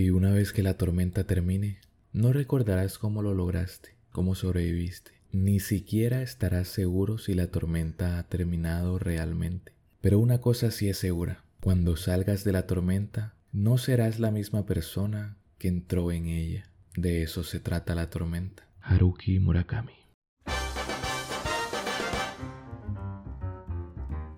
Y una vez que la tormenta termine, no recordarás cómo lo lograste, cómo sobreviviste. Ni siquiera estarás seguro si la tormenta ha terminado realmente. Pero una cosa sí es segura. Cuando salgas de la tormenta, no serás la misma persona que entró en ella. De eso se trata la tormenta. Haruki Murakami.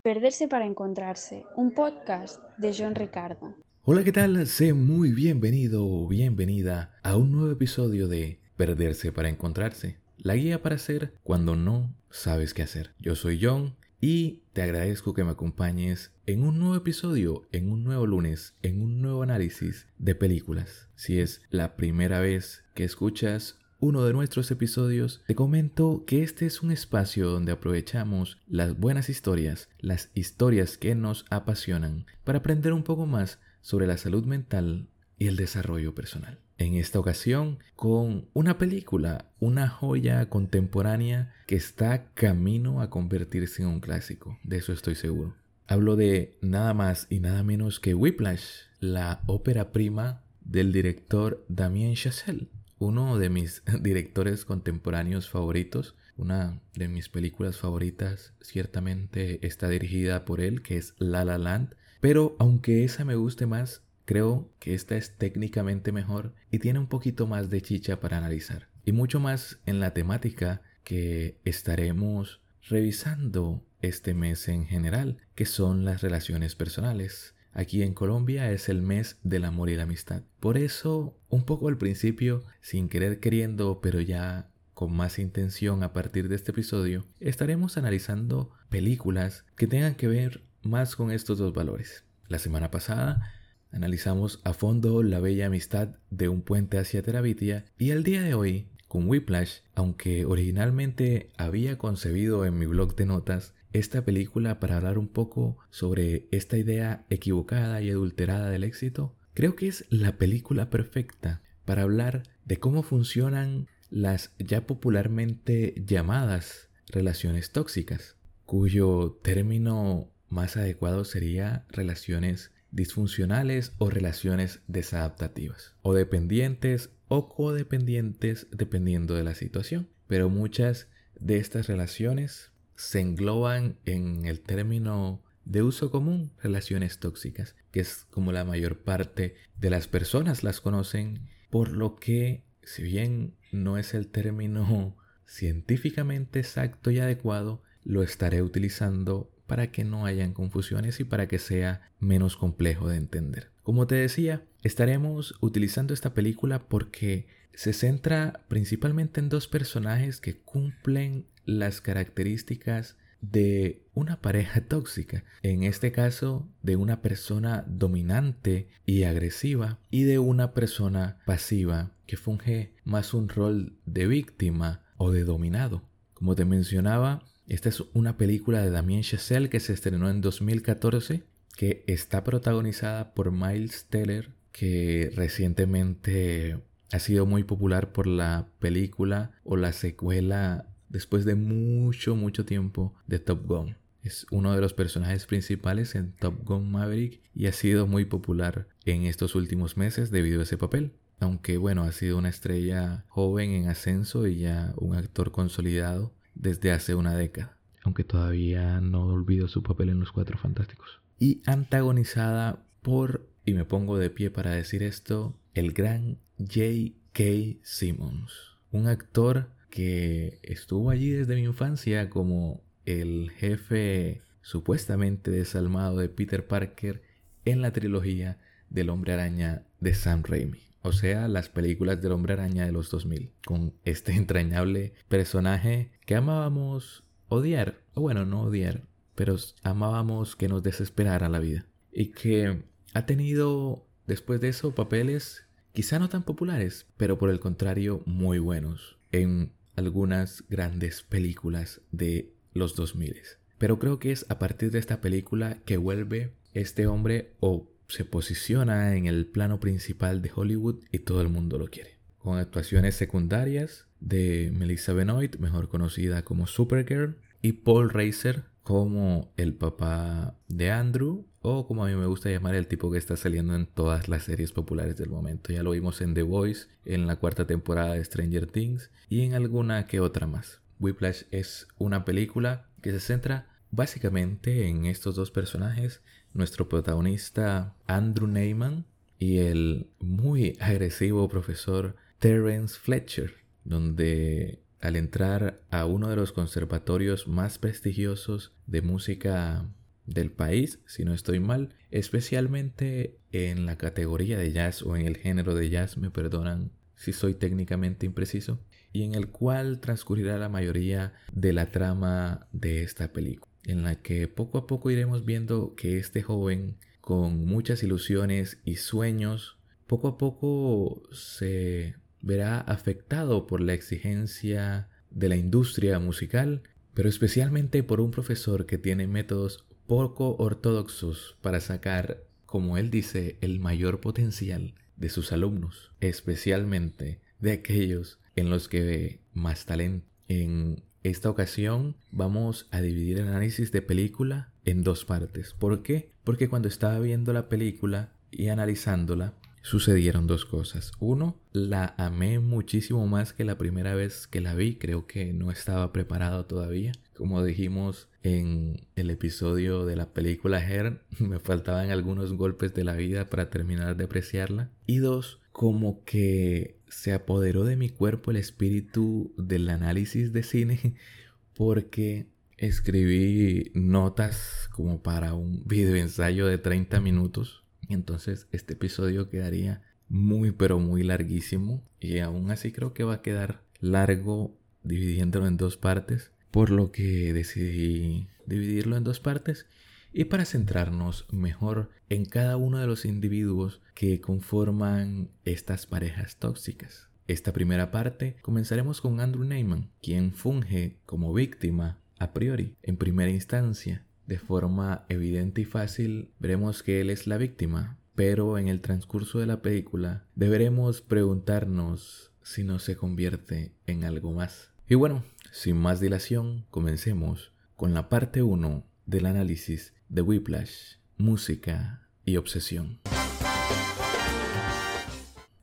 Perderse para encontrarse, un podcast de John Ricardo. Hola, ¿qué tal? Sé muy bienvenido o bienvenida a un nuevo episodio de Perderse para encontrarse, la guía para hacer cuando no sabes qué hacer. Yo soy John y te agradezco que me acompañes en un nuevo episodio, en un nuevo lunes, en un nuevo análisis de películas. Si es la primera vez que escuchas uno de nuestros episodios, te comento que este es un espacio donde aprovechamos las buenas historias, las historias que nos apasionan, para aprender un poco más sobre la salud mental y el desarrollo personal. En esta ocasión, con una película, una joya contemporánea que está camino a convertirse en un clásico, de eso estoy seguro. Hablo de nada más y nada menos que Whiplash, la ópera prima del director Damien Chazelle uno de mis directores contemporáneos favoritos. Una de mis películas favoritas ciertamente está dirigida por él, que es La La Land. Pero aunque esa me guste más, creo que esta es técnicamente mejor y tiene un poquito más de chicha para analizar. Y mucho más en la temática que estaremos revisando este mes en general, que son las relaciones personales. Aquí en Colombia es el mes del amor y la amistad. Por eso, un poco al principio, sin querer queriendo, pero ya con más intención a partir de este episodio, estaremos analizando películas que tengan que ver más con estos dos valores. La semana pasada analizamos a fondo la bella amistad de un puente hacia Terabitia y el día de hoy, con Whiplash, aunque originalmente había concebido en mi blog de notas esta película para hablar un poco sobre esta idea equivocada y adulterada del éxito, creo que es la película perfecta para hablar de cómo funcionan las ya popularmente llamadas relaciones tóxicas, cuyo término más adecuado sería relaciones disfuncionales o relaciones desadaptativas, o dependientes o codependientes dependiendo de la situación. Pero muchas de estas relaciones se engloban en el término de uso común relaciones tóxicas, que es como la mayor parte de las personas las conocen, por lo que si bien no es el término científicamente exacto y adecuado, lo estaré utilizando para que no hayan confusiones y para que sea menos complejo de entender. Como te decía, estaremos utilizando esta película porque se centra principalmente en dos personajes que cumplen las características de una pareja tóxica, en este caso de una persona dominante y agresiva y de una persona pasiva que funge más un rol de víctima o de dominado. Como te mencionaba, esta es una película de Damien Chazelle que se estrenó en 2014, que está protagonizada por Miles Teller, que recientemente ha sido muy popular por la película o la secuela después de mucho, mucho tiempo de Top Gun. Es uno de los personajes principales en Top Gun Maverick y ha sido muy popular en estos últimos meses debido a ese papel. Aunque bueno, ha sido una estrella joven en ascenso y ya un actor consolidado desde hace una década. Aunque todavía no olvido su papel en Los Cuatro Fantásticos. Y antagonizada por, y me pongo de pie para decir esto, el gran J.K. Simmons. Un actor que estuvo allí desde mi infancia como el jefe supuestamente desalmado de Peter Parker en la trilogía del hombre araña de Sam Raimi. O sea, las películas del hombre araña de los 2000, con este entrañable personaje que amábamos odiar, o bueno, no odiar, pero amábamos que nos desesperara la vida. Y que ha tenido después de eso papeles quizá no tan populares, pero por el contrario muy buenos en algunas grandes películas de los 2000. Pero creo que es a partir de esta película que vuelve este hombre o se posiciona en el plano principal de Hollywood y todo el mundo lo quiere. Con actuaciones secundarias de Melissa Benoit, mejor conocida como Supergirl, y Paul Reiser como el papá de Andrew o como a mí me gusta llamar el tipo que está saliendo en todas las series populares del momento. Ya lo vimos en The Voice, en la cuarta temporada de Stranger Things y en alguna que otra más. Whiplash es una película que se centra básicamente en estos dos personajes, nuestro protagonista Andrew Neyman y el muy agresivo profesor Terence Fletcher, donde al entrar a uno de los conservatorios más prestigiosos de música del país, si no estoy mal, especialmente en la categoría de jazz o en el género de jazz, me perdonan si soy técnicamente impreciso, y en el cual transcurrirá la mayoría de la trama de esta película, en la que poco a poco iremos viendo que este joven con muchas ilusiones y sueños, poco a poco se verá afectado por la exigencia de la industria musical, pero especialmente por un profesor que tiene métodos poco ortodoxos para sacar, como él dice, el mayor potencial de sus alumnos, especialmente de aquellos en los que ve más talento. En esta ocasión vamos a dividir el análisis de película en dos partes. ¿Por qué? Porque cuando estaba viendo la película y analizándola, sucedieron dos cosas. Uno, la amé muchísimo más que la primera vez que la vi. Creo que no estaba preparado todavía. Como dijimos en el episodio de la película Her, me faltaban algunos golpes de la vida para terminar de apreciarla. Y dos, como que se apoderó de mi cuerpo el espíritu del análisis de cine porque escribí notas como para un video ensayo de 30 minutos entonces este episodio quedaría muy pero muy larguísimo y aún así creo que va a quedar largo dividiéndolo en dos partes, por lo que decidí dividirlo en dos partes y para centrarnos mejor en cada uno de los individuos que conforman estas parejas tóxicas. Esta primera parte comenzaremos con Andrew Neyman, quien funge como víctima a priori, en primera instancia, de forma evidente y fácil, veremos que él es la víctima, pero en el transcurso de la película deberemos preguntarnos si no se convierte en algo más. Y bueno, sin más dilación, comencemos con la parte 1 del análisis de Whiplash, música y obsesión.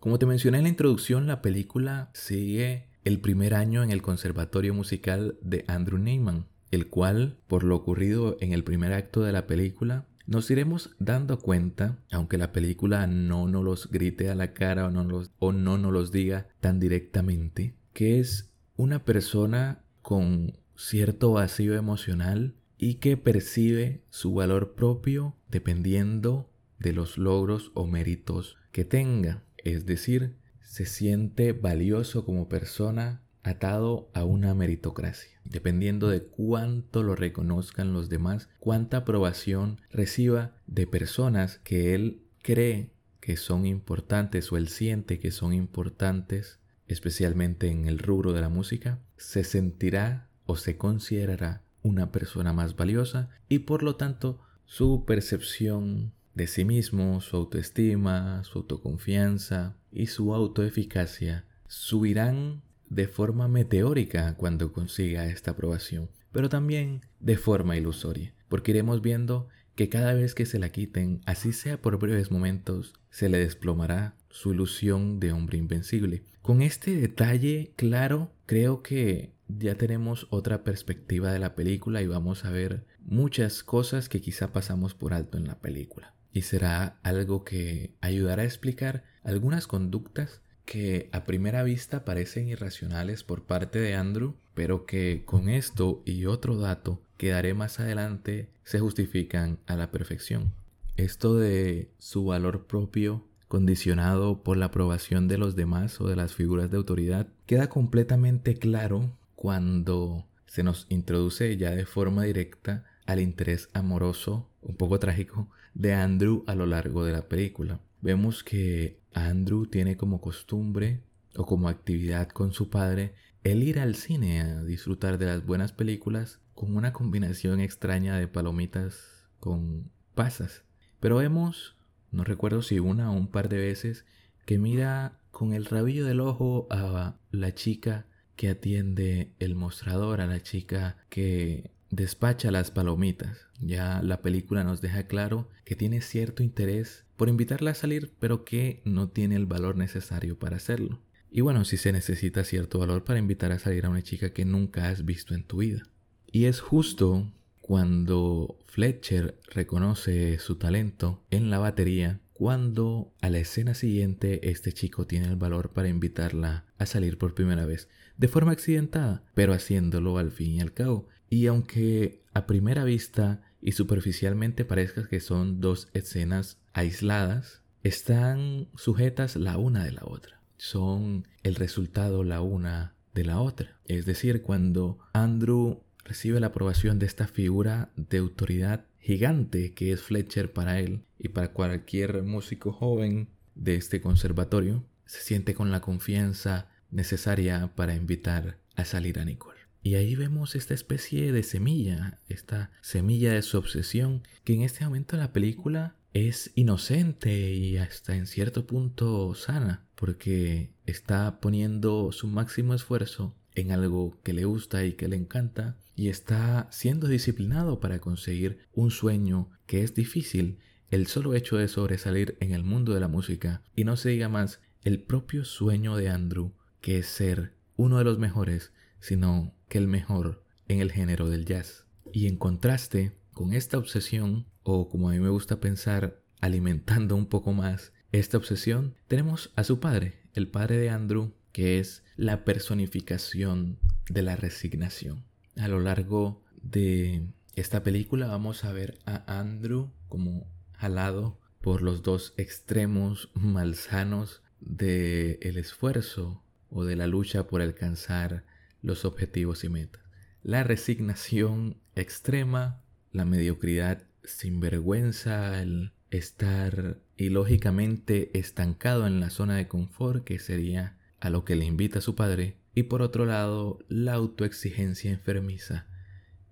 Como te mencioné en la introducción, la película sigue el primer año en el Conservatorio Musical de Andrew Neyman, el cual, por lo ocurrido en el primer acto de la película, nos iremos dando cuenta, aunque la película no nos los grite a la cara o no, los, o no nos los diga tan directamente, que es una persona con cierto vacío emocional y que percibe su valor propio dependiendo de los logros o méritos que tenga. Es decir, se siente valioso como persona atado a una meritocracia, dependiendo de cuánto lo reconozcan los demás, cuánta aprobación reciba de personas que él cree que son importantes o él siente que son importantes, especialmente en el rubro de la música, se sentirá o se considerará una persona más valiosa y por lo tanto su percepción de sí mismo, su autoestima, su autoconfianza y su autoeficacia subirán de forma meteórica cuando consiga esta aprobación, pero también de forma ilusoria, porque iremos viendo que cada vez que se la quiten, así sea por breves momentos, se le desplomará su ilusión de hombre invencible. Con este detalle claro, creo que ya tenemos otra perspectiva de la película y vamos a ver muchas cosas que quizá pasamos por alto en la película. Y será algo que ayudará a explicar algunas conductas que a primera vista parecen irracionales por parte de Andrew, pero que con esto y otro dato que daré más adelante se justifican a la perfección. Esto de su valor propio condicionado por la aprobación de los demás o de las figuras de autoridad queda completamente claro cuando se nos introduce ya de forma directa al interés amoroso, un poco trágico, de Andrew a lo largo de la película. Vemos que Andrew tiene como costumbre o como actividad con su padre el ir al cine a disfrutar de las buenas películas con una combinación extraña de palomitas con pasas. Pero vemos, no recuerdo si una o un par de veces, que mira con el rabillo del ojo a la chica que atiende el mostrador, a la chica que despacha las palomitas. Ya la película nos deja claro que tiene cierto interés por invitarla a salir, pero que no tiene el valor necesario para hacerlo. Y bueno, si se necesita cierto valor para invitar a salir a una chica que nunca has visto en tu vida. Y es justo cuando Fletcher reconoce su talento en la batería, cuando a la escena siguiente este chico tiene el valor para invitarla a salir por primera vez, de forma accidentada, pero haciéndolo al fin y al cabo. Y aunque a primera vista y superficialmente parezca que son dos escenas aisladas, están sujetas la una de la otra. Son el resultado la una de la otra. Es decir, cuando Andrew recibe la aprobación de esta figura de autoridad gigante que es Fletcher para él y para cualquier músico joven de este conservatorio, se siente con la confianza necesaria para invitar a salir a Nicole. Y ahí vemos esta especie de semilla, esta semilla de su obsesión, que en este momento la película es inocente y hasta en cierto punto sana, porque está poniendo su máximo esfuerzo en algo que le gusta y que le encanta y está siendo disciplinado para conseguir un sueño que es difícil, el solo hecho de sobresalir en el mundo de la música y no se diga más el propio sueño de Andrew que es ser uno de los mejores, sino que el mejor en el género del jazz. Y en contraste con esta obsesión, o como a mí me gusta pensar, alimentando un poco más esta obsesión, tenemos a su padre, el padre de Andrew, que es la personificación de la resignación. A lo largo de esta película vamos a ver a Andrew como jalado por los dos extremos malsanos del el esfuerzo o de la lucha por alcanzar los objetivos y metas. La resignación extrema, la mediocridad sin vergüenza, el estar ilógicamente estancado en la zona de confort que sería a lo que le invita su padre, y por otro lado la autoexigencia enfermiza,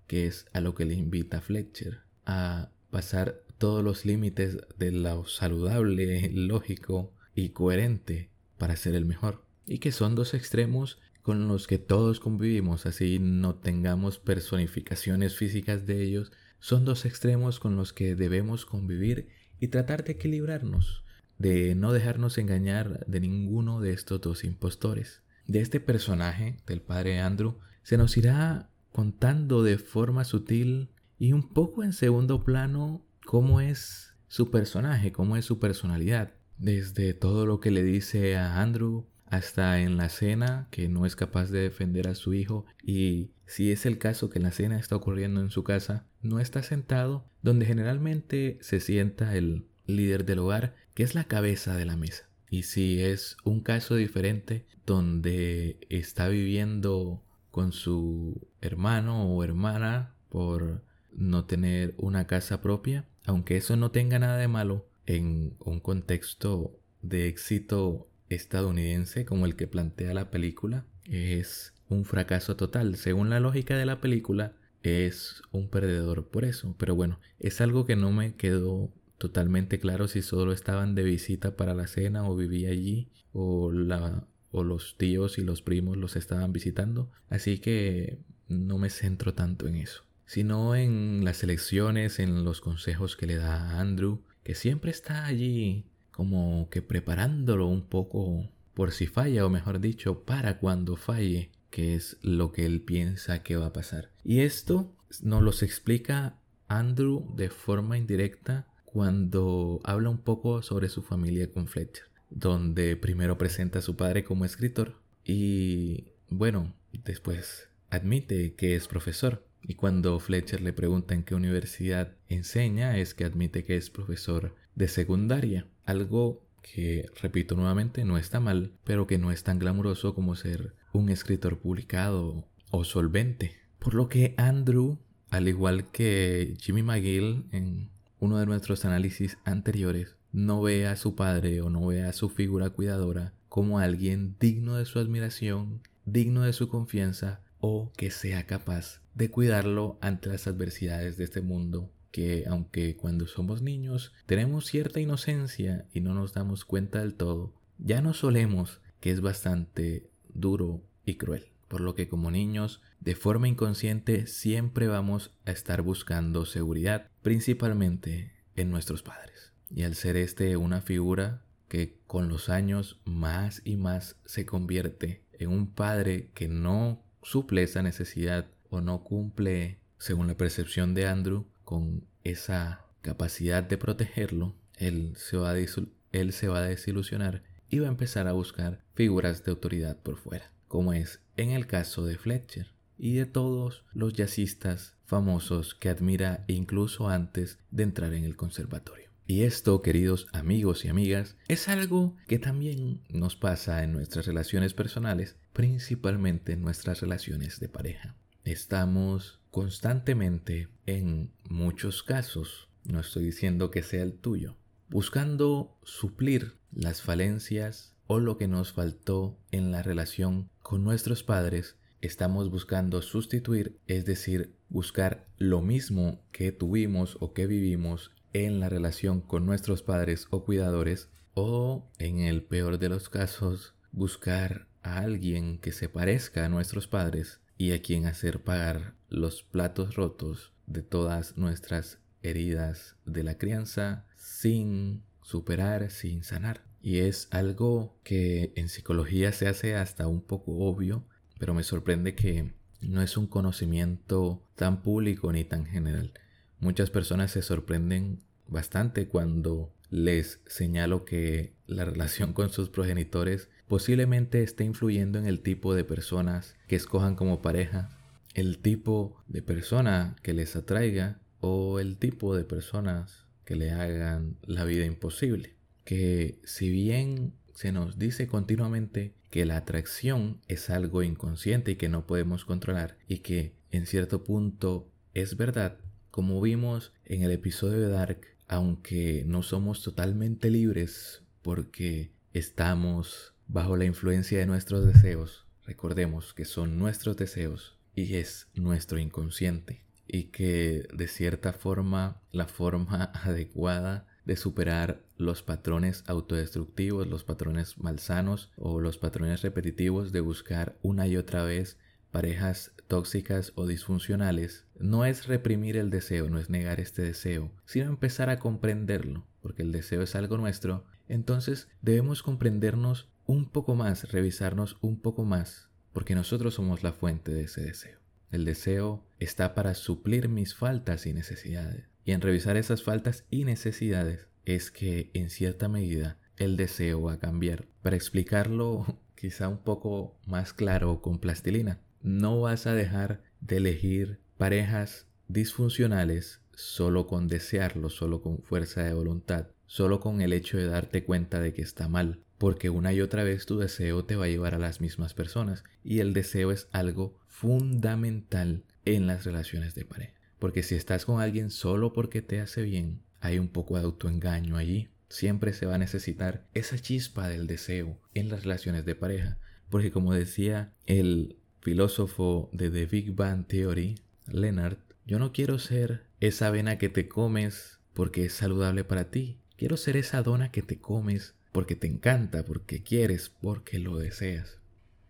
que es a lo que le invita Fletcher, a pasar todos los límites de lo saludable, lógico y coherente para ser el mejor, y que son dos extremos con los que todos convivimos, así no tengamos personificaciones físicas de ellos, son dos extremos con los que debemos convivir y tratar de equilibrarnos de no dejarnos engañar de ninguno de estos dos impostores. De este personaje, del padre Andrew, se nos irá contando de forma sutil y un poco en segundo plano cómo es su personaje, cómo es su personalidad. Desde todo lo que le dice a Andrew hasta en la cena que no es capaz de defender a su hijo y si es el caso que la cena está ocurriendo en su casa, no está sentado donde generalmente se sienta el líder del hogar, que es la cabeza de la mesa. Y si es un caso diferente donde está viviendo con su hermano o hermana por no tener una casa propia, aunque eso no tenga nada de malo en un contexto de éxito estadounidense como el que plantea la película, es un fracaso total. Según la lógica de la película, es un perdedor por eso. Pero bueno, es algo que no me quedó totalmente claro si solo estaban de visita para la cena o vivía allí o, la, o los tíos y los primos los estaban visitando. Así que no me centro tanto en eso, sino en las elecciones, en los consejos que le da a Andrew, que siempre está allí como que preparándolo un poco por si falla o mejor dicho para cuando falle, que es lo que él piensa que va a pasar. Y esto nos los explica Andrew de forma indirecta cuando habla un poco sobre su familia con Fletcher, donde primero presenta a su padre como escritor y bueno, después admite que es profesor. Y cuando Fletcher le pregunta en qué universidad enseña, es que admite que es profesor de secundaria. Algo que, repito nuevamente, no está mal, pero que no es tan glamuroso como ser un escritor publicado o solvente. Por lo que Andrew, al igual que Jimmy McGill en uno de nuestros análisis anteriores, no ve a su padre o no ve a su figura cuidadora como alguien digno de su admiración, digno de su confianza o que sea capaz de cuidarlo ante las adversidades de este mundo que aunque cuando somos niños tenemos cierta inocencia y no nos damos cuenta del todo, ya no solemos que es bastante duro y cruel. por lo que como niños, de forma inconsciente, siempre vamos a estar buscando seguridad, principalmente en nuestros padres. Y al ser este una figura que con los años más y más se convierte en un padre que no suple esa necesidad o no cumple, según la percepción de Andrew, con esa capacidad de protegerlo, él se va a, él se va a desilusionar y va a empezar a buscar figuras de autoridad por fuera, como es en el caso de Fletcher y de todos los jazzistas famosos que admira incluso antes de entrar en el conservatorio. Y esto, queridos amigos y amigas, es algo que también nos pasa en nuestras relaciones personales, principalmente en nuestras relaciones de pareja. Estamos constantemente, en muchos casos, no estoy diciendo que sea el tuyo, buscando suplir las falencias o lo que nos faltó en la relación con nuestros padres, estamos buscando sustituir, es decir, buscar lo mismo que tuvimos o que vivimos en la relación con nuestros padres o cuidadores, o en el peor de los casos, buscar a alguien que se parezca a nuestros padres y a quien hacer pagar los platos rotos de todas nuestras heridas de la crianza sin superar, sin sanar. Y es algo que en psicología se hace hasta un poco obvio, pero me sorprende que no es un conocimiento tan público ni tan general. Muchas personas se sorprenden bastante cuando les señalo que la relación con sus progenitores posiblemente esté influyendo en el tipo de personas que escojan como pareja, el tipo de persona que les atraiga o el tipo de personas que le hagan la vida imposible. Que si bien se nos dice continuamente que la atracción es algo inconsciente y que no podemos controlar y que en cierto punto es verdad, como vimos en el episodio de Dark, aunque no somos totalmente libres porque estamos bajo la influencia de nuestros deseos, recordemos que son nuestros deseos y es nuestro inconsciente y que de cierta forma la forma adecuada de superar los patrones autodestructivos, los patrones malsanos o los patrones repetitivos de buscar una y otra vez parejas tóxicas o disfuncionales, no es reprimir el deseo, no es negar este deseo, sino empezar a comprenderlo, porque el deseo es algo nuestro, entonces debemos comprendernos un poco más, revisarnos un poco más, porque nosotros somos la fuente de ese deseo. El deseo está para suplir mis faltas y necesidades. Y en revisar esas faltas y necesidades es que en cierta medida el deseo va a cambiar. Para explicarlo quizá un poco más claro con plastilina, no vas a dejar de elegir parejas disfuncionales solo con desearlo, solo con fuerza de voluntad, solo con el hecho de darte cuenta de que está mal, porque una y otra vez tu deseo te va a llevar a las mismas personas y el deseo es algo fundamental en las relaciones de pareja. Porque si estás con alguien solo porque te hace bien, hay un poco de autoengaño allí. Siempre se va a necesitar esa chispa del deseo en las relaciones de pareja. Porque como decía el filósofo de The Big Bang Theory, Leonard, yo no quiero ser esa avena que te comes porque es saludable para ti. Quiero ser esa dona que te comes porque te encanta, porque quieres, porque lo deseas.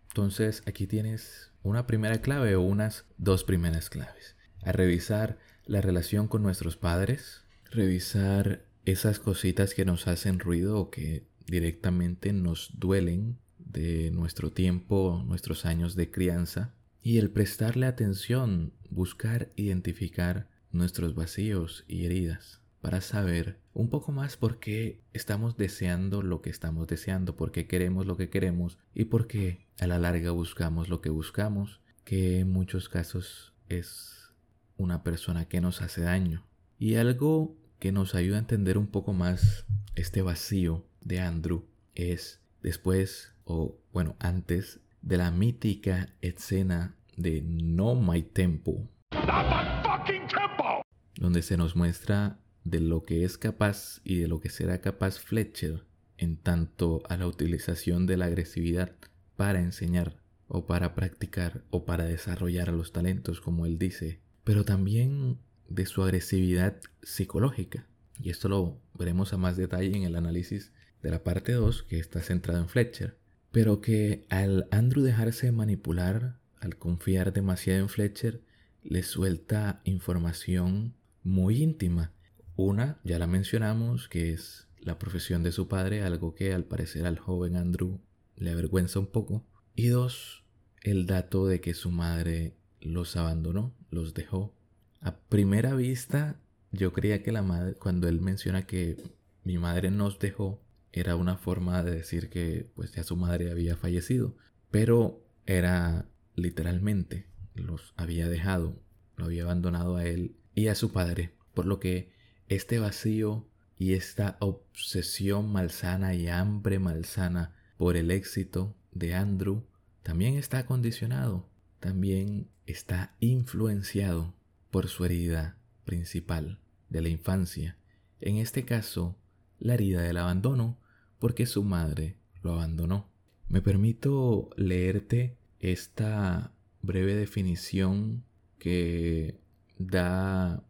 Entonces aquí tienes una primera clave o unas dos primeras claves. A revisar la relación con nuestros padres, revisar esas cositas que nos hacen ruido o que directamente nos duelen de nuestro tiempo, nuestros años de crianza, y el prestarle atención, buscar identificar nuestros vacíos y heridas para saber un poco más por qué estamos deseando lo que estamos deseando, por qué queremos lo que queremos y por qué a la larga buscamos lo que buscamos, que en muchos casos es una persona que nos hace daño. Y algo que nos ayuda a entender un poco más este vacío de Andrew es después o bueno antes de la mítica escena de No My Tempo, donde se nos muestra de lo que es capaz y de lo que será capaz Fletcher en tanto a la utilización de la agresividad para enseñar o para practicar o para desarrollar los talentos, como él dice, pero también de su agresividad psicológica. Y esto lo veremos a más detalle en el análisis de la parte 2, que está centrado en Fletcher, pero que al Andrew dejarse manipular al confiar demasiado en Fletcher, le suelta información muy íntima. Una, ya la mencionamos, que es la profesión de su padre, algo que al parecer al joven Andrew le avergüenza un poco. Y dos, el dato de que su madre los abandonó, los dejó. A primera vista, yo creía que la madre, cuando él menciona que mi madre nos dejó, era una forma de decir que pues ya su madre había fallecido, pero era literalmente los había dejado, lo había abandonado a él y a su padre, por lo que este vacío y esta obsesión malsana y hambre malsana por el éxito de Andrew también está condicionado, también está influenciado por su herida principal de la infancia, en este caso la herida del abandono, porque su madre lo abandonó. Me permito leerte esta breve definición que da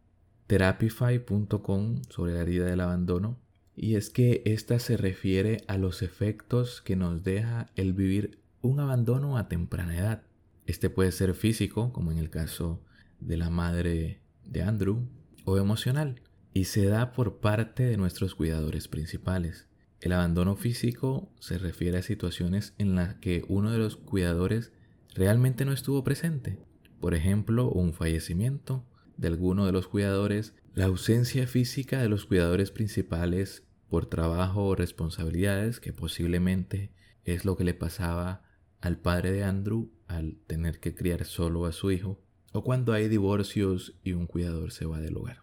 therapify.com sobre la herida del abandono y es que esta se refiere a los efectos que nos deja el vivir un abandono a temprana edad. Este puede ser físico, como en el caso de la madre de Andrew, o emocional, y se da por parte de nuestros cuidadores principales. El abandono físico se refiere a situaciones en las que uno de los cuidadores realmente no estuvo presente. Por ejemplo, un fallecimiento de alguno de los cuidadores, la ausencia física de los cuidadores principales por trabajo o responsabilidades, que posiblemente es lo que le pasaba al padre de Andrew al tener que criar solo a su hijo, o cuando hay divorcios y un cuidador se va del hogar.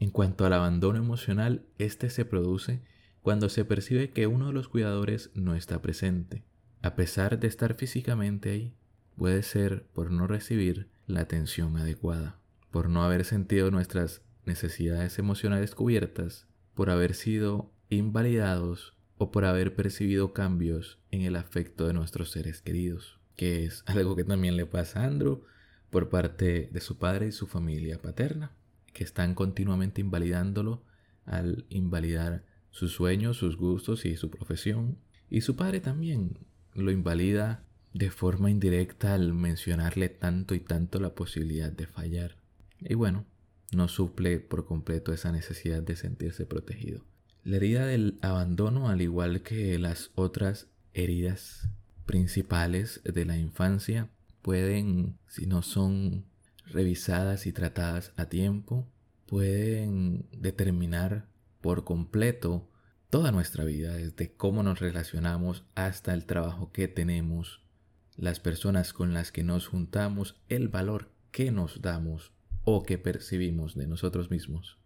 En cuanto al abandono emocional, este se produce cuando se percibe que uno de los cuidadores no está presente. A pesar de estar físicamente ahí, puede ser por no recibir la atención adecuada, por no haber sentido nuestras necesidades emocionales cubiertas, por haber sido invalidados o por haber percibido cambios en el afecto de nuestros seres queridos, que es algo que también le pasa a Andrew por parte de su padre y su familia paterna que están continuamente invalidándolo al invalidar sus sueños, sus gustos y su profesión. Y su padre también lo invalida de forma indirecta al mencionarle tanto y tanto la posibilidad de fallar. Y bueno, no suple por completo esa necesidad de sentirse protegido. La herida del abandono, al igual que las otras heridas principales de la infancia, pueden, si no son revisadas y tratadas a tiempo pueden determinar por completo toda nuestra vida, desde cómo nos relacionamos hasta el trabajo que tenemos, las personas con las que nos juntamos, el valor que nos damos o que percibimos de nosotros mismos,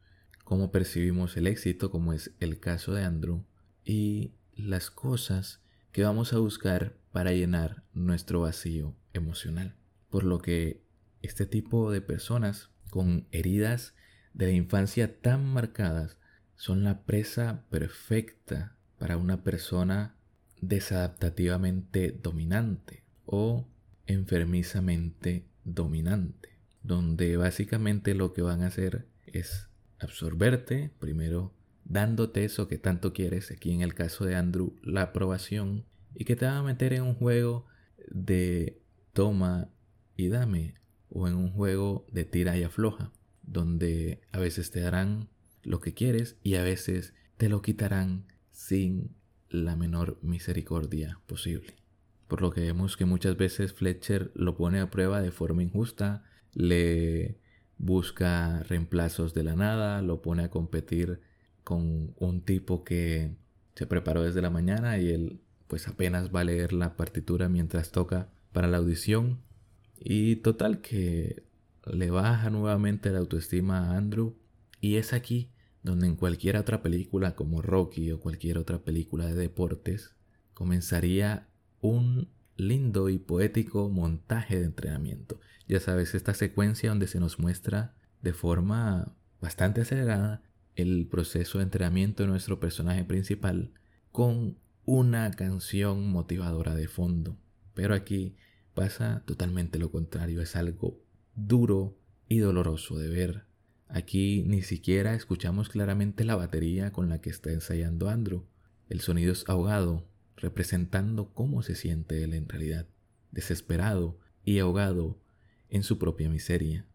cómo percibimos el éxito, como es el caso de Andrew, y las cosas que vamos a buscar para llenar nuestro vacío emocional. Por lo que este tipo de personas con heridas de la infancia tan marcadas son la presa perfecta para una persona desadaptativamente dominante o enfermizamente dominante, donde básicamente lo que van a hacer es absorberte, primero dándote eso que tanto quieres, aquí en el caso de Andrew, la aprobación, y que te van a meter en un juego de toma y dame, o en un juego de tira y afloja, donde a veces te darán lo que quieres y a veces te lo quitarán sin la menor misericordia posible. Por lo que vemos que muchas veces Fletcher lo pone a prueba de forma injusta, le busca reemplazos de la nada, lo pone a competir con un tipo que se preparó desde la mañana y él pues apenas va a leer la partitura mientras toca para la audición y total que le baja nuevamente la autoestima a Andrew y es aquí donde en cualquier otra película como Rocky o cualquier otra película de deportes comenzaría un lindo y poético montaje de entrenamiento. Ya sabes, esta secuencia donde se nos muestra de forma bastante acelerada el proceso de entrenamiento de nuestro personaje principal con una canción motivadora de fondo. Pero aquí pasa totalmente lo contrario, es algo duro y doloroso de ver. Aquí ni siquiera escuchamos claramente la batería con la que está ensayando Andrew. El sonido es ahogado, representando cómo se siente él en realidad, desesperado, y ahogado en su propia miseria,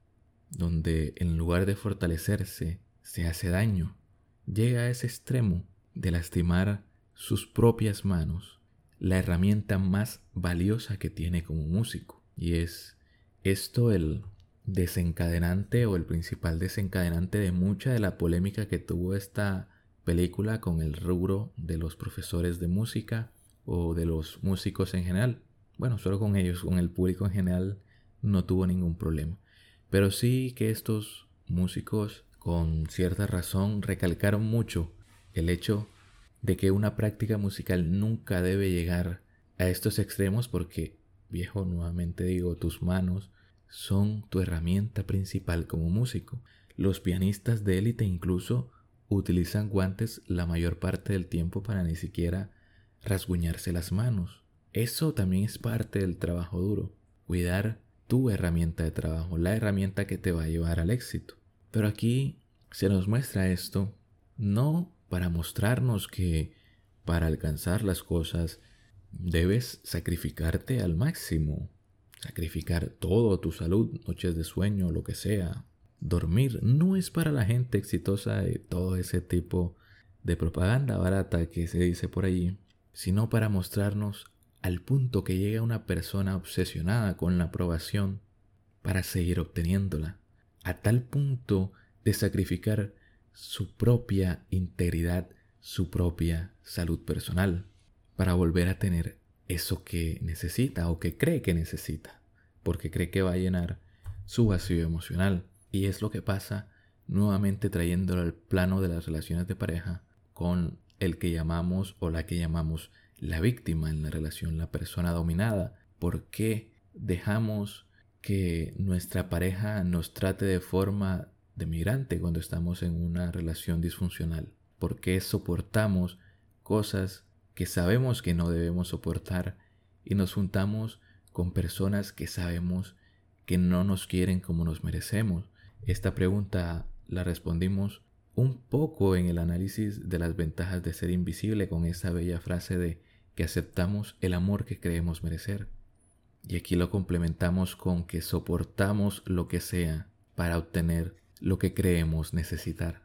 donde en lugar de fortalecerse, se hace daño, llega a ese extremo de lastimar sus propias manos, la herramienta más valiosa que tiene como músico. Y es esto el desencadenante o el principal desencadenante de mucha de la polémica que tuvo esta película con el rubro de los profesores de música o de los músicos en general. Bueno, solo con ellos, con el público en general no tuvo ningún problema. Pero sí que estos músicos con cierta razón recalcaron mucho el hecho de que una práctica musical nunca debe llegar a estos extremos porque, viejo, nuevamente digo, tus manos son tu herramienta principal como músico. Los pianistas de élite incluso utilizan guantes la mayor parte del tiempo para ni siquiera rasguñarse las manos. Eso también es parte del trabajo duro, cuidar tu herramienta de trabajo, la herramienta que te va a llevar al éxito. Pero aquí se nos muestra esto no para mostrarnos que para alcanzar las cosas debes sacrificarte al máximo, sacrificar todo, tu salud, noches de sueño, lo que sea. Dormir no es para la gente exitosa de todo ese tipo de propaganda barata que se dice por allí, sino para mostrarnos al punto que llega una persona obsesionada con la aprobación para seguir obteniéndola, a tal punto de sacrificar su propia integridad, su propia salud personal, para volver a tener eso que necesita o que cree que necesita, porque cree que va a llenar su vacío emocional. Y es lo que pasa nuevamente trayéndolo al plano de las relaciones de pareja con el que llamamos o la que llamamos la víctima en la relación, la persona dominada. ¿Por qué dejamos que nuestra pareja nos trate de forma de migrante cuando estamos en una relación disfuncional? ¿Por qué soportamos cosas que sabemos que no debemos soportar y nos juntamos con personas que sabemos que no nos quieren como nos merecemos? Esta pregunta la respondimos un poco en el análisis de las ventajas de ser invisible con esa bella frase de que aceptamos el amor que creemos merecer. Y aquí lo complementamos con que soportamos lo que sea para obtener lo que creemos necesitar.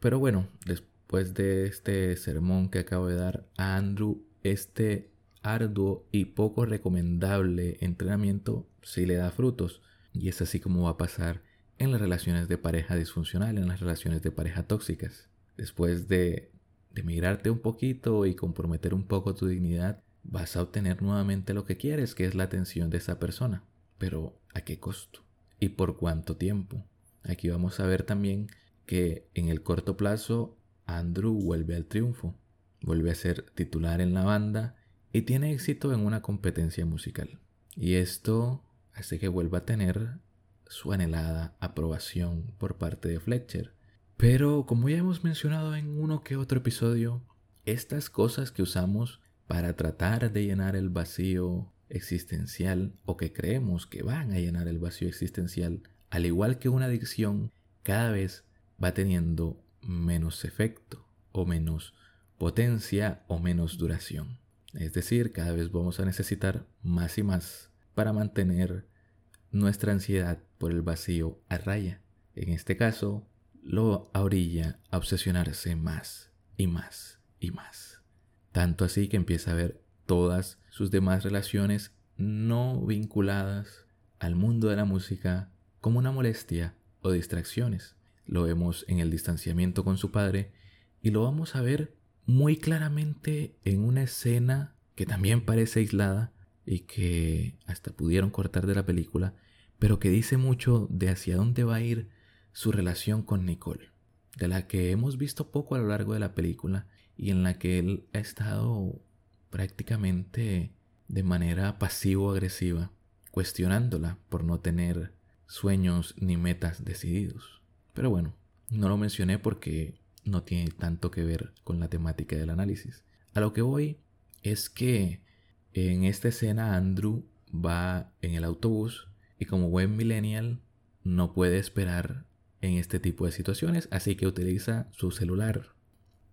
Pero bueno, después de este sermón que acabo de dar a Andrew, este arduo y poco recomendable entrenamiento sí le da frutos. Y es así como va a pasar en las relaciones de pareja disfuncional, en las relaciones de pareja tóxicas. Después de de un poquito y comprometer un poco tu dignidad, vas a obtener nuevamente lo que quieres, que es la atención de esa persona. Pero ¿a qué costo? ¿Y por cuánto tiempo? Aquí vamos a ver también que en el corto plazo Andrew vuelve al triunfo, vuelve a ser titular en la banda y tiene éxito en una competencia musical. Y esto hace que vuelva a tener su anhelada aprobación por parte de Fletcher, pero como ya hemos mencionado en uno que otro episodio, estas cosas que usamos para tratar de llenar el vacío existencial o que creemos que van a llenar el vacío existencial, al igual que una adicción, cada vez va teniendo menos efecto o menos potencia o menos duración. Es decir, cada vez vamos a necesitar más y más para mantener nuestra ansiedad por el vacío a raya. En este caso, lo orilla a obsesionarse más y más y más. Tanto así que empieza a ver todas sus demás relaciones no vinculadas al mundo de la música como una molestia o distracciones. Lo vemos en el distanciamiento con su padre y lo vamos a ver muy claramente en una escena que también parece aislada y que hasta pudieron cortar de la película, pero que dice mucho de hacia dónde va a ir su relación con Nicole, de la que hemos visto poco a lo largo de la película y en la que él ha estado prácticamente de manera pasivo-agresiva, cuestionándola por no tener sueños ni metas decididos. Pero bueno, no lo mencioné porque no tiene tanto que ver con la temática del análisis. A lo que voy es que en esta escena Andrew va en el autobús y como buen millennial no puede esperar en este tipo de situaciones, así que utiliza su celular.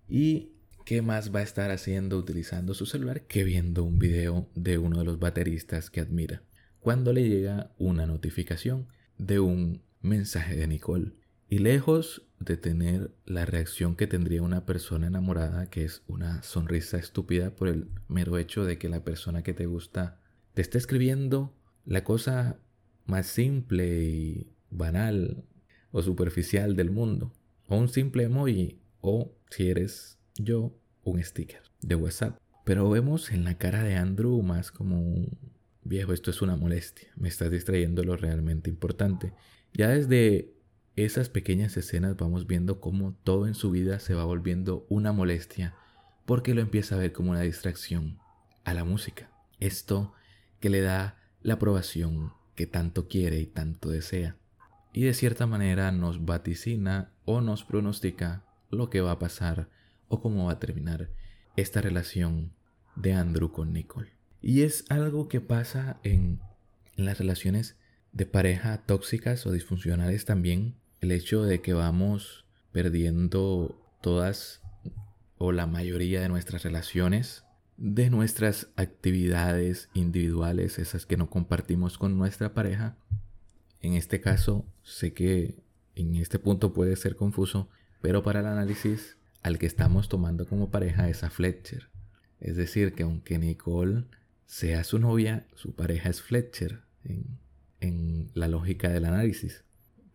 ¿Y qué más va a estar haciendo utilizando su celular que viendo un video de uno de los bateristas que admira? cuando le llega una notificación de un mensaje de Nicole. Y lejos de tener la reacción que tendría una persona enamorada, que es una sonrisa estúpida por el mero hecho de que la persona que te gusta te esté escribiendo la cosa más simple y banal o superficial del mundo. O un simple emoji o, si eres yo, un sticker de WhatsApp. Pero vemos en la cara de Andrew más como un viejo, esto es una molestia, me estás distrayendo lo realmente importante. Ya desde esas pequeñas escenas vamos viendo cómo todo en su vida se va volviendo una molestia porque lo empieza a ver como una distracción a la música. Esto que le da la aprobación que tanto quiere y tanto desea. Y de cierta manera nos vaticina o nos pronostica lo que va a pasar o cómo va a terminar esta relación de Andrew con Nicole. Y es algo que pasa en, las relaciones de pareja tóxicas o disfuncionales también. El hecho de que vamos perdiendo todas o la mayoría de nuestras relaciones, de nuestras actividades individuales, esas que no compartimos con nuestra pareja. En este caso, sé que en este punto puede ser confuso, pero para el análisis al que estamos tomando como pareja es a Fletcher. Es decir, que aunque Nicole sea su novia, su pareja es Fletcher en, la lógica del análisis.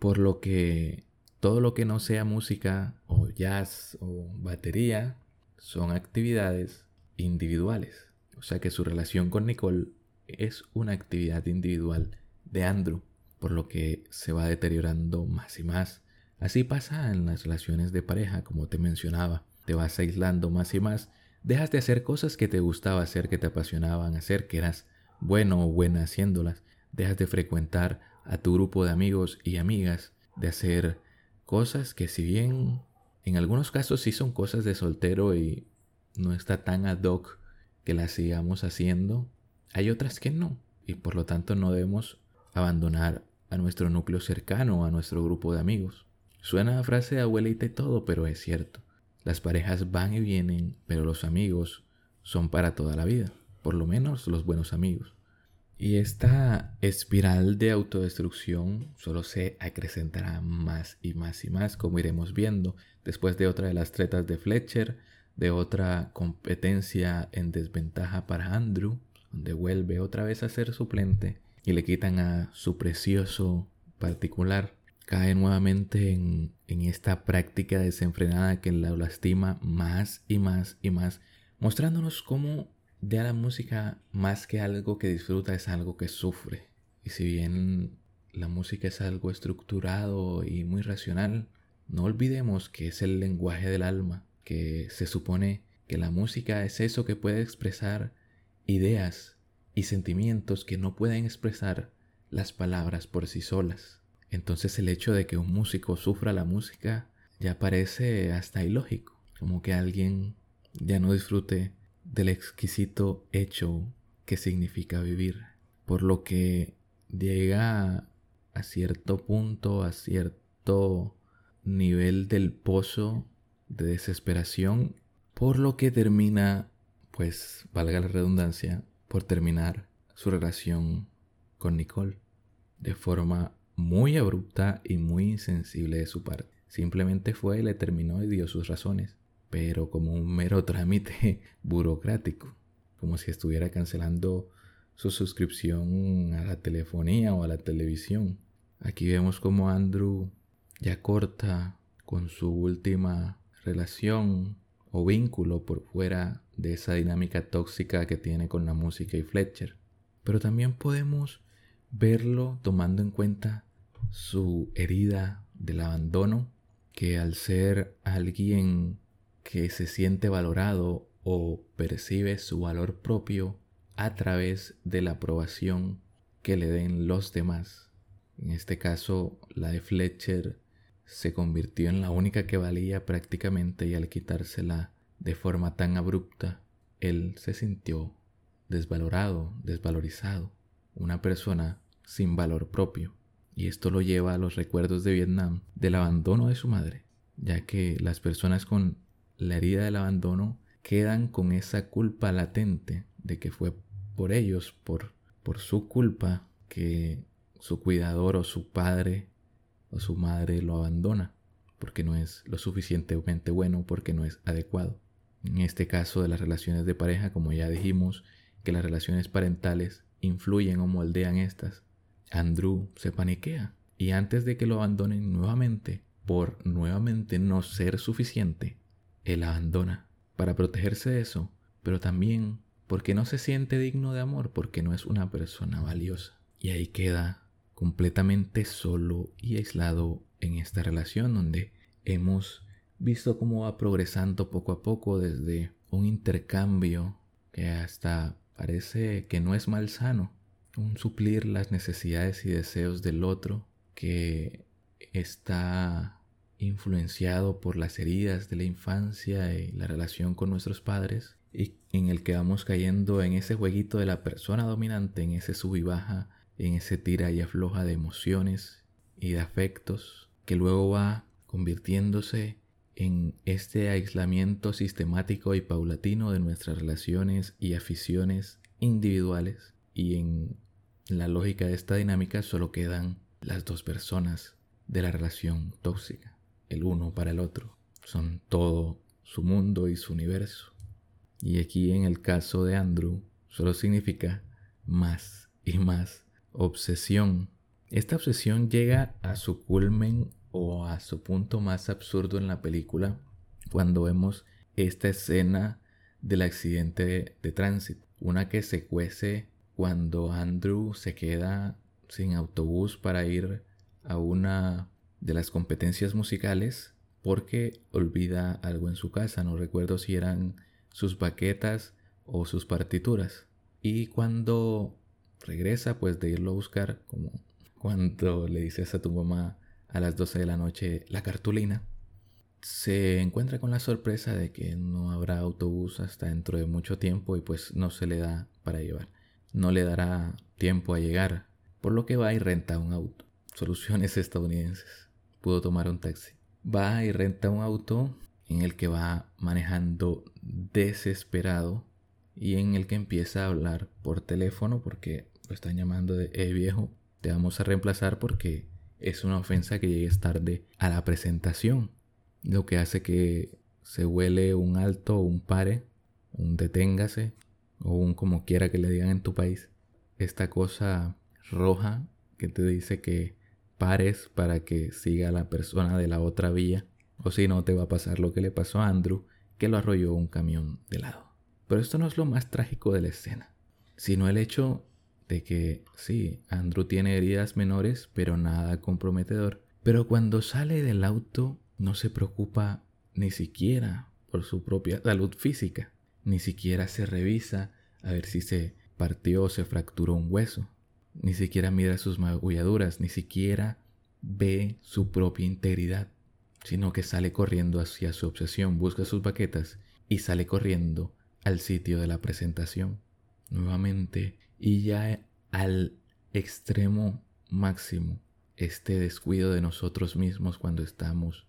Por lo que todo lo que no sea música o jazz o batería son actividades individuales. O sea que su relación con Nicole es una actividad individual de Andrew, por lo que se va deteriorando más y más. Así pasa en las relaciones de pareja, como te mencionaba. Te vas aislando más y más Dejas de hacer cosas que te gustaba hacer, que te apasionaban hacer, que eras bueno o buena haciéndolas. Dejas de frecuentar a tu grupo de amigos y amigas, de hacer cosas que si bien en algunos casos sí son cosas de soltero y no está tan ad hoc que las sigamos haciendo, hay otras que no. Y por lo tanto no debemos abandonar a nuestro núcleo cercano, a nuestro grupo de amigos. Suena a frase de abuelita y todo, pero es cierto. Las parejas van y vienen, pero los amigos son para toda la vida, por lo menos los buenos amigos. Y esta espiral de autodestrucción solo se acrecentará más y más y más, como iremos viendo, después de otra de las tretas de Fletcher, de otra competencia en desventaja para Andrew, donde vuelve otra vez a ser suplente y le quitan a su precioso particular cae nuevamente en, esta práctica desenfrenada que la lastima más y más y más, mostrándonos cómo de la música más que algo que disfruta es algo que sufre. Y si bien la música es algo estructurado y muy racional, no olvidemos que es el lenguaje del alma, que se supone que la música es eso que puede expresar ideas y sentimientos que no pueden expresar las palabras por sí solas. Entonces el hecho de que un músico sufra la música ya parece hasta ilógico, como que alguien ya no disfrute del exquisito hecho que significa vivir, por lo que llega a cierto punto, a cierto nivel del pozo de desesperación, por lo que termina, pues valga la redundancia, por terminar su relación con Nicole de forma muy abrupta y muy insensible de su parte. Simplemente fue, le terminó y dio sus razones, pero como un mero trámite burocrático, como si estuviera cancelando su suscripción a la telefonía o a la televisión. Aquí vemos como Andrew ya corta con su última relación o vínculo por fuera de esa dinámica tóxica que tiene con la música y Fletcher. Pero también podemos verlo tomando en cuenta su herida del abandono, que al ser alguien que se siente valorado o percibe su valor propio a través de la aprobación que le den los demás. En este caso, la de Fletcher se convirtió en la única que valía prácticamente y al quitársela de forma tan abrupta, él se sintió desvalorado, desvalorizado, una persona sin valor propio. Y esto lo lleva a los recuerdos de Vietnam del abandono de su madre, ya que las personas con la herida del abandono quedan con esa culpa latente de que fue por ellos, por, por su culpa, que su cuidador o su padre o su madre lo abandona porque no es lo suficientemente bueno, porque no es adecuado. En este caso de las relaciones de pareja, como ya dijimos, que las relaciones parentales influyen o moldean estas, Andrew se paniquea y antes de que lo abandonen nuevamente, por nuevamente no ser suficiente, él abandona para protegerse de eso, pero también porque no se siente digno de amor, porque no es una persona valiosa. Y ahí queda completamente solo y aislado en esta relación donde hemos visto cómo va progresando poco a poco desde un intercambio que hasta parece que no es malsano, un suplir las necesidades y deseos del otro que está influenciado por las heridas de la infancia y la relación con nuestros padres y en el que vamos cayendo en ese jueguito de la persona dominante, en ese sub y baja, en ese tira y afloja de emociones y de afectos que luego va convirtiéndose en este aislamiento sistemático y paulatino de nuestras relaciones y aficiones individuales y en la lógica de esta dinámica solo quedan las dos personas de la relación tóxica, el uno para el otro. Son todo su mundo y su universo. Y aquí en el caso de Andrew solo significa más y más obsesión. Esta obsesión llega a su culmen o a su punto más absurdo en la película cuando vemos esta escena del accidente de, tránsito. Una que se cuece cuando Andrew se queda sin autobús para ir a una de las competencias musicales porque olvida algo en su casa. No recuerdo si eran sus baquetas o sus partituras. Y cuando regresa pues de irlo a buscar, como cuando le dices a tu mamá a las 12 de la noche la cartulina, se encuentra con la sorpresa de que no habrá autobús hasta dentro de mucho tiempo y pues no se le da para llevar. No le dará tiempo a llegar, por lo que va y renta un auto. Soluciones estadounidenses. Pudo tomar un taxi. Va y renta un auto en el que va manejando desesperado y en el que empieza a hablar por teléfono porque lo están llamando de, eh viejo, te vamos a reemplazar porque es una ofensa que llegues tarde a la presentación. Lo que hace que se huele un alto un pare, un deténgase o un como quiera que le digan en tu país. Esta cosa roja que te dice que pares para que siga la persona de la otra vía. O si no, te va a pasar lo que le pasó a Andrew, que lo arrolló un camión de lado. Pero esto no es lo más trágico de la escena, sino el hecho de que sí, Andrew tiene heridas menores, pero nada comprometedor. Pero cuando sale del auto no se preocupa ni siquiera por su propia salud física, ni siquiera se revisa a ver si se partió o se fracturó un hueso, ni siquiera mira sus magulladuras, ni siquiera ve su propia integridad, sino que sale corriendo hacia su obsesión, busca sus baquetas y sale corriendo al sitio de la presentación. Nuevamente y ya al extremo máximo este descuido de nosotros mismos cuando estamos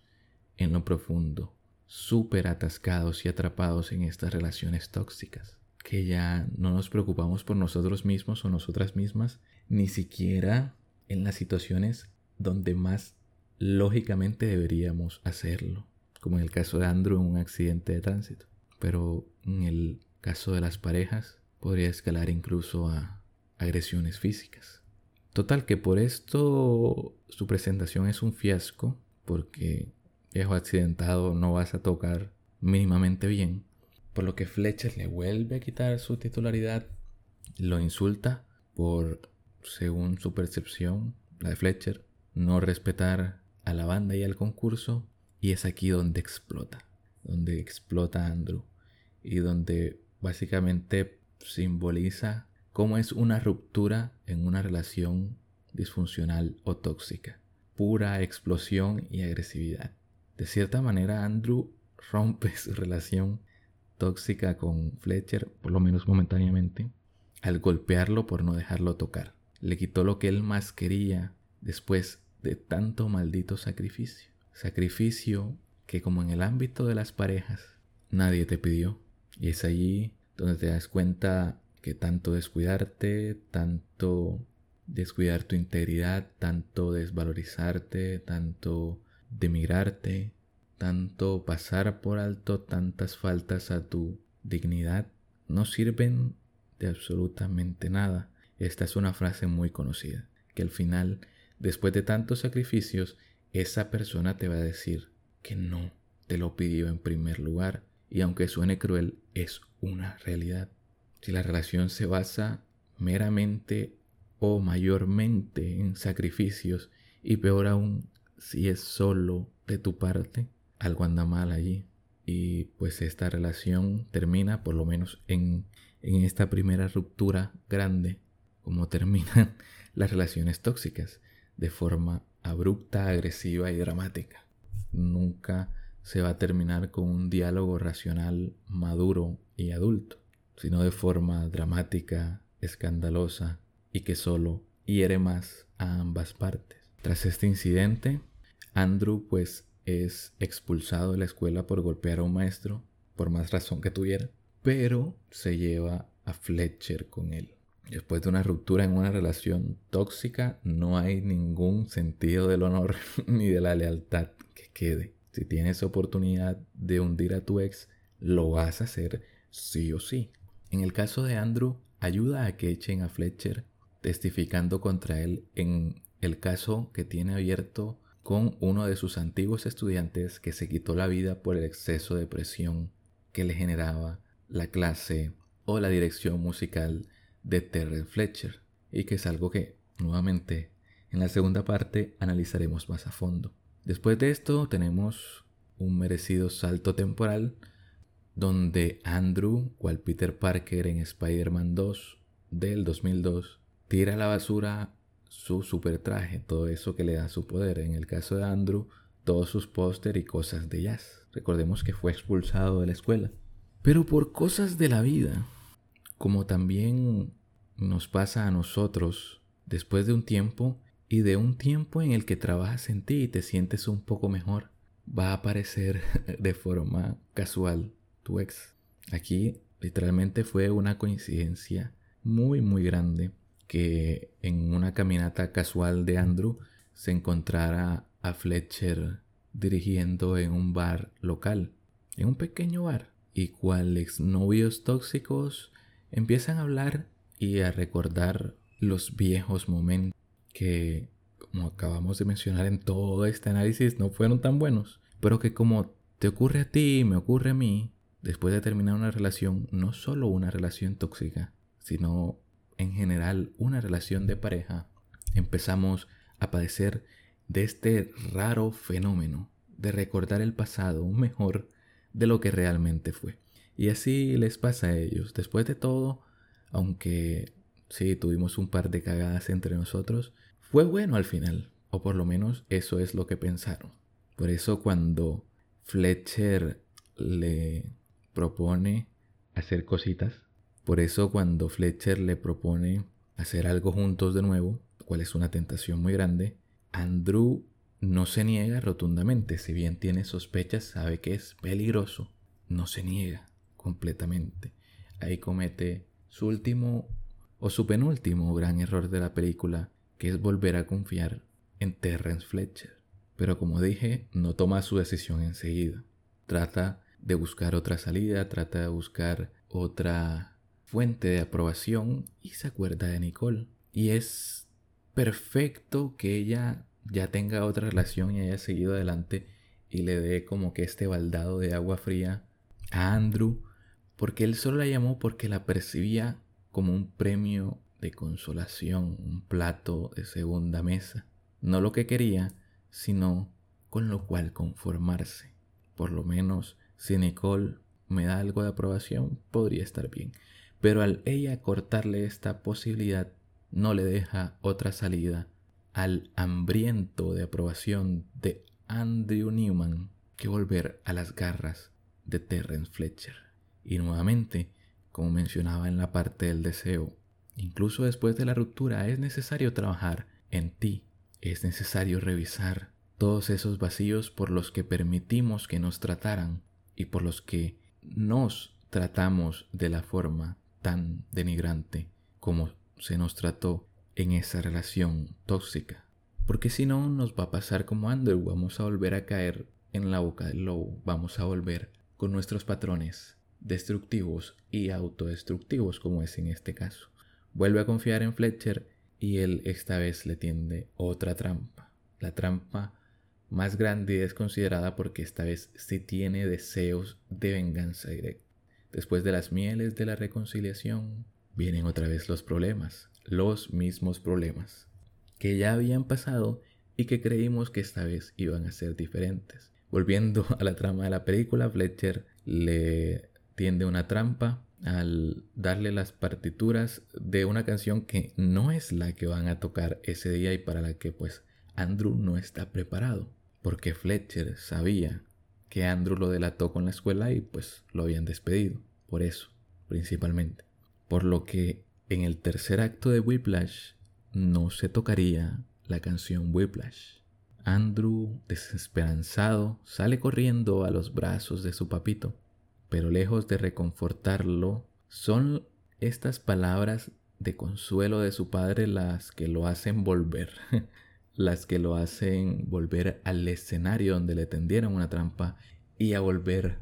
en lo profundo, súper atascados y atrapados en estas relaciones tóxicas, que ya no nos preocupamos por nosotros mismos o nosotras mismas, ni siquiera en las situaciones donde más lógicamente deberíamos hacerlo, como en el caso de Andrew en un accidente de tránsito, pero en el caso de las parejas, podría escalar incluso a agresiones físicas. Total que por esto su presentación es un fiasco porque viejo accidentado no vas a tocar mínimamente bien, por lo que Fletcher le vuelve a quitar su titularidad, lo insulta por, según su percepción, la de Fletcher, no respetar a la banda y al concurso, y es aquí donde explota, donde explota Andrew, y donde básicamente simboliza cómo es una ruptura en una relación disfuncional o tóxica. Pura explosión y agresividad. De cierta manera, Andrew rompe su relación tóxica con Fletcher, por lo menos momentáneamente, al golpearlo por no dejarlo tocar. Le quitó lo que él más quería después de tanto maldito sacrificio. Sacrificio que como en el ámbito de las parejas, nadie te pidió. Y es allí donde te das cuenta que tanto descuidarte, tanto descuidar tu integridad, tanto desvalorizarte, tanto demigrarte, tanto pasar por alto tantas faltas a tu dignidad, no sirven de absolutamente nada. Esta es una frase muy conocida, que al final, después de tantos sacrificios, esa persona te va a decir que no te lo pidió en primer lugar. Y aunque suene cruel, es una realidad. Si la relación se basa meramente o mayormente en sacrificios, y peor aún, si es solo de tu parte, algo anda mal allí. Y pues esta relación termina, por lo menos en, en esta primera ruptura grande, como terminan las relaciones tóxicas, de forma abrupta, agresiva y dramática. Nunca se va a terminar con un diálogo racional, maduro y adulto, sino de forma dramática, escandalosa y que solo hiere más a ambas partes. Tras este incidente, Andrew pues es expulsado de la escuela por golpear a un maestro, por más razón que tuviera, pero se lleva a Fletcher con él. Después de una ruptura en una relación tóxica, no hay ningún sentido del honor ni de la lealtad que quede. Si tienes oportunidad de hundir a tu ex, lo vas a hacer sí o sí. En el caso de Andrew, ayuda a que echen a Fletcher testificando contra él en el caso que tiene abierto con uno de sus antiguos estudiantes que se quitó la vida por el exceso de presión que le generaba la clase o la dirección musical de Terrence Fletcher y que es algo que nuevamente en la segunda parte analizaremos más a fondo. Después de esto tenemos un merecido salto temporal donde Andrew, cual Peter Parker en Spider-Man 2 del 2002, tira a la basura su super traje, todo eso que le da su poder. En el caso de Andrew, todos sus póster y cosas de jazz. Recordemos que fue expulsado de la escuela. Pero por cosas de la vida, como también nos pasa a nosotros después de un tiempo y de un tiempo en el que trabajas en ti y te sientes un poco mejor, va a aparecer de forma casual tu ex. Aquí literalmente fue una coincidencia muy muy grande que en una caminata casual de Andrew se encontrara a Fletcher dirigiendo en un bar local, en un pequeño bar, y cuales novios tóxicos empiezan a hablar y a recordar los viejos momentos que, como acabamos de mencionar en todo este análisis, no fueron tan buenos, pero que como te ocurre a ti, me ocurre a mí, después de terminar una relación, no solo una relación tóxica, sino en general una relación de pareja, empezamos a padecer de este raro fenómeno de recordar el pasado mejor de lo que realmente fue. Y así les pasa a ellos. Después de todo, aunque sí tuvimos un par de cagadas entre nosotros, fue bueno al final. O por lo menos eso es lo que pensaron. Por eso cuando Fletcher le propone hacer cositas, por eso cuando Fletcher le propone hacer algo juntos de nuevo, cual es una tentación muy grande, Andrew no se niega rotundamente, si bien tiene sospechas, sabe que es peligroso, no se niega completamente. Ahí comete su último o su penúltimo gran error de la película, que es volver a confiar en Terrence Fletcher. Pero como dije, no toma su decisión enseguida. Trata de buscar otra salida, trata de buscar otra fuente de aprobación y se acuerda de Nicole. Y es perfecto que ella ya tenga otra relación y haya seguido adelante y le dé como que este baldado de agua fría a Andrew, porque él solo la llamó porque la percibía como un premio de consolación, un plato de segunda mesa. No lo que quería, sino con lo cual conformarse. Por lo menos si Nicole me da algo de aprobación, podría estar bien. Pero al ella cortarle esta posibilidad, no le deja otra salida al hambriento de aprobación de Andrew Newman que volver a las garras de Terrence Fletcher. Y nuevamente, como mencionaba en la parte del deseo, incluso después de la ruptura es necesario trabajar en ti, es necesario revisar todos esos vacíos por los que permitimos que nos trataran y por los que nos tratamos de la forma tan denigrante como se nos trató en esa relación tóxica. Porque si no, nos va a pasar como Andrew, vamos a volver a caer en la boca del lobo, vamos a volver con nuestros patrones destructivos y autodestructivos, como es en este caso. Vuelve a confiar en Fletcher y él esta vez le tiende otra trampa. La trampa más grande y desconsiderada porque esta vez sí tiene deseos de venganza directa. Después de las mieles de la reconciliación, vienen otra vez los problemas, los mismos problemas, que ya habían pasado y que creímos que esta vez iban a ser diferentes. Volviendo a la trama de la película, Fletcher le tiende una trampa al darle las partituras de una canción que no es la que van a tocar ese día y para la que pues Andrew no está preparado, porque Fletcher sabía que Andrew lo delató con la escuela y pues lo habían despedido, por eso, principalmente. Por lo que en el tercer acto de Whiplash no se tocaría la canción Whiplash. Andrew, desesperanzado, sale corriendo a los brazos de su papito, pero lejos de reconfortarlo, son estas palabras de consuelo de su padre las que lo hacen volver, las que lo hacen volver al escenario donde le tendieron una trampa y a volver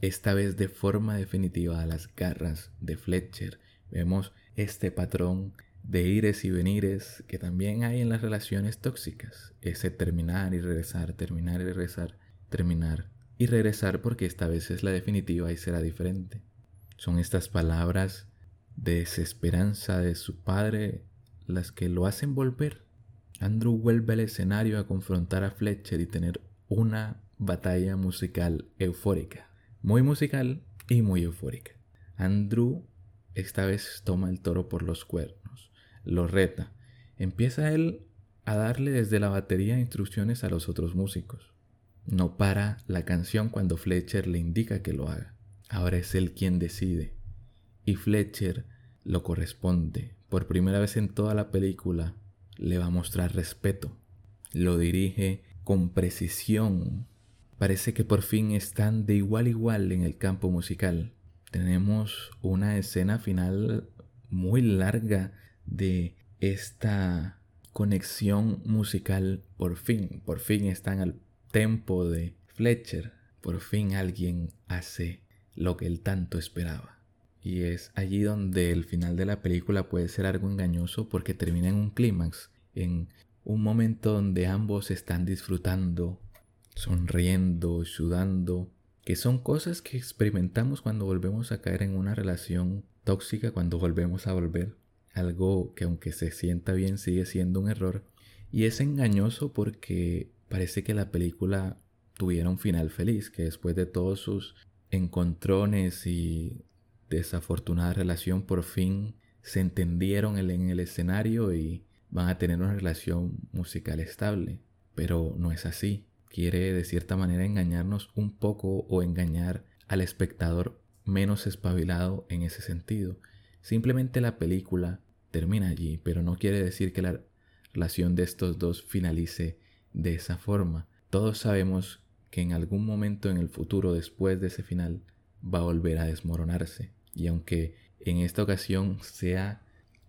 esta vez de forma definitiva a las garras de Fletcher. Vemos este patrón de ires y venires que también hay en las relaciones tóxicas. Ese terminar y regresar, terminar y regresar, terminar y regresar porque esta vez es la definitiva y será diferente. Son estas palabras de desesperanza de su padre las que lo hacen volver. Andrew vuelve al escenario a confrontar a Fletcher y tener una batalla musical eufórica. Muy musical y muy eufórica. Andrew esta vez toma el toro por los cuernos, lo reta. Empieza él a darle desde la batería instrucciones a los otros músicos. No para la canción cuando Fletcher le indica que lo haga. Ahora es él quien decide. Y Fletcher lo corresponde. Por primera vez en toda la película le va a mostrar respeto. Lo dirige con precisión. Parece que por fin están de igual a igual en el campo musical tenemos una escena final muy larga de esta conexión musical. Por fin, por fin están al tempo de Fletcher. Por fin alguien hace lo que él tanto esperaba. Y es allí donde el final de la película puede ser algo engañoso porque termina en un clímax, en un momento donde ambos están disfrutando, sonriendo, sudando, que son cosas que experimentamos cuando volvemos a caer en una relación tóxica, cuando volvemos a volver. Algo que aunque se sienta bien sigue siendo un error. Y es engañoso porque parece que la película tuviera un final feliz, que después de todos sus encontrones y desafortunada relación por fin se entendieron en el escenario y van a tener una relación musical estable. Pero no es así quiere de cierta manera engañarnos un poco o engañar al espectador menos espabilado en ese sentido. Simplemente la película termina allí, pero no quiere decir que la relación de estos dos finalice de esa forma. Todos sabemos que en algún momento en el futuro, después de ese final, va a volver a desmoronarse. Y aunque en esta ocasión sea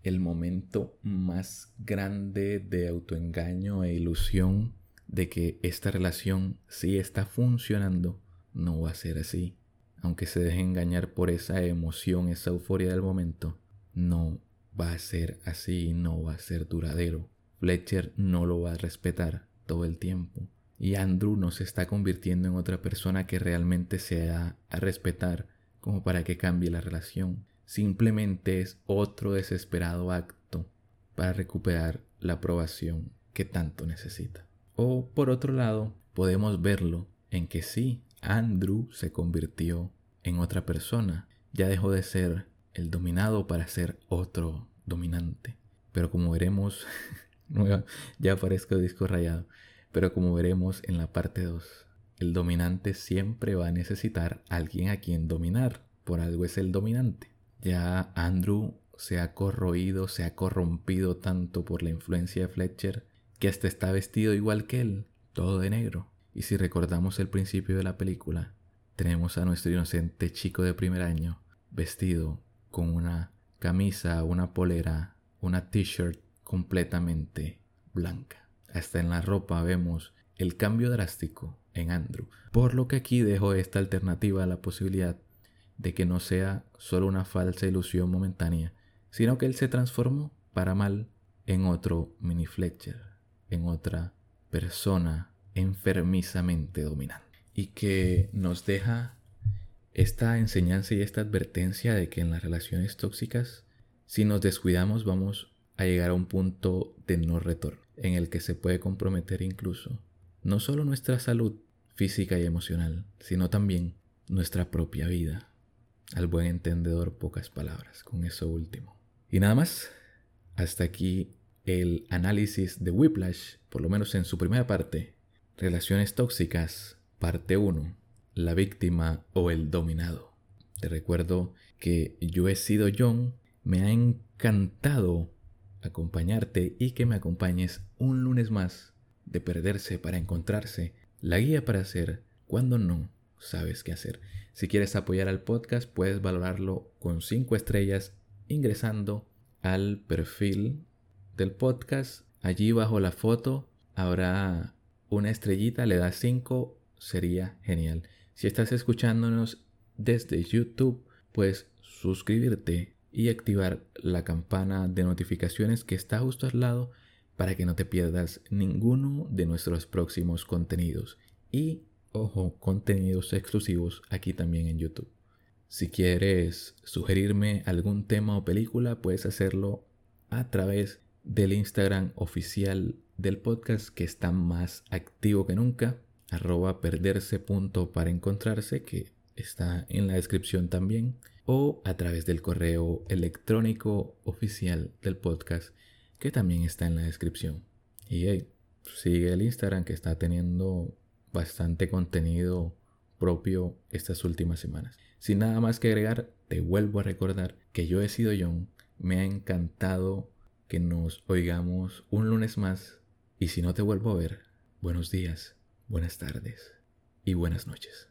el momento más grande de autoengaño e ilusión de que esta relación sí está funcionando, no va a ser así. Aunque se deje engañar por esa emoción, esa euforia del momento, no va a ser así, no va a ser duradero. Fletcher no lo va a respetar todo el tiempo. Y Andrew no se está convirtiendo en otra persona que realmente sea a respetar como para que cambie la relación. Simplemente es otro desesperado acto para recuperar la aprobación que tanto necesita. O por otro lado, podemos verlo en que sí, Andrew se convirtió en otra persona, ya dejó de ser el dominado para ser otro dominante. Pero como veremos, ya aparezco disco rayado, pero como veremos en la parte 2, el dominante siempre va a necesitar alguien a quien dominar, por algo es el dominante. Ya Andrew se ha corroído, se ha corrompido tanto por la influencia de Fletcher que hasta está vestido igual que él, todo de negro. Y si recordamos el principio de la película, tenemos a nuestro inocente chico de primer año vestido con una camisa, una polera, una t-shirt completamente blanca. Hasta en la ropa vemos el cambio drástico en Andrew. Por lo que aquí dejo esta alternativa a la posibilidad de que no sea solo una falsa ilusión momentánea, sino que él se transformó para mal en otro mini Fletcher, en otra persona enfermizamente dominante. Y que nos deja esta enseñanza y esta advertencia de que en las relaciones tóxicas, si nos descuidamos, vamos a llegar a un punto de no retorno, en el que se puede comprometer incluso no solo nuestra salud física y emocional, sino también nuestra propia vida. Al buen entendedor, pocas palabras con eso último. Y nada más, hasta aquí el análisis de Whiplash, por lo menos en su primera parte, Relaciones tóxicas, parte 1, la víctima o el dominado. Te recuerdo que yo he sido John, me ha encantado acompañarte y que me acompañes un lunes más de perderse para encontrarse, la guía para hacer cuando no sabes qué hacer. Si quieres apoyar al podcast, puedes valorarlo con 5 estrellas ingresando al perfil del podcast. Allí bajo la foto habrá una estrellita, le das 5, sería genial. Si estás escuchándonos desde YouTube, puedes suscribirte y activar la campana de notificaciones que está justo al lado para que no te pierdas ninguno de nuestros próximos contenidos. Y, ojo, contenidos exclusivos aquí también en YouTube. Si quieres sugerirme algún tema o película, puedes hacerlo a través del Instagram oficial del podcast que está más activo que nunca, arroba perderse punto para encontrarse, que está en la descripción también, o a través del correo electrónico oficial del podcast, que también está en la descripción. Y sigue el Instagram que está teniendo bastante contenido propio estas últimas semanas. Sin nada más que agregar, te vuelvo a recordar que yo he sido John. Me ha encantado que nos oigamos un lunes más y si no te vuelvo a ver, buenos días, buenas tardes y buenas noches.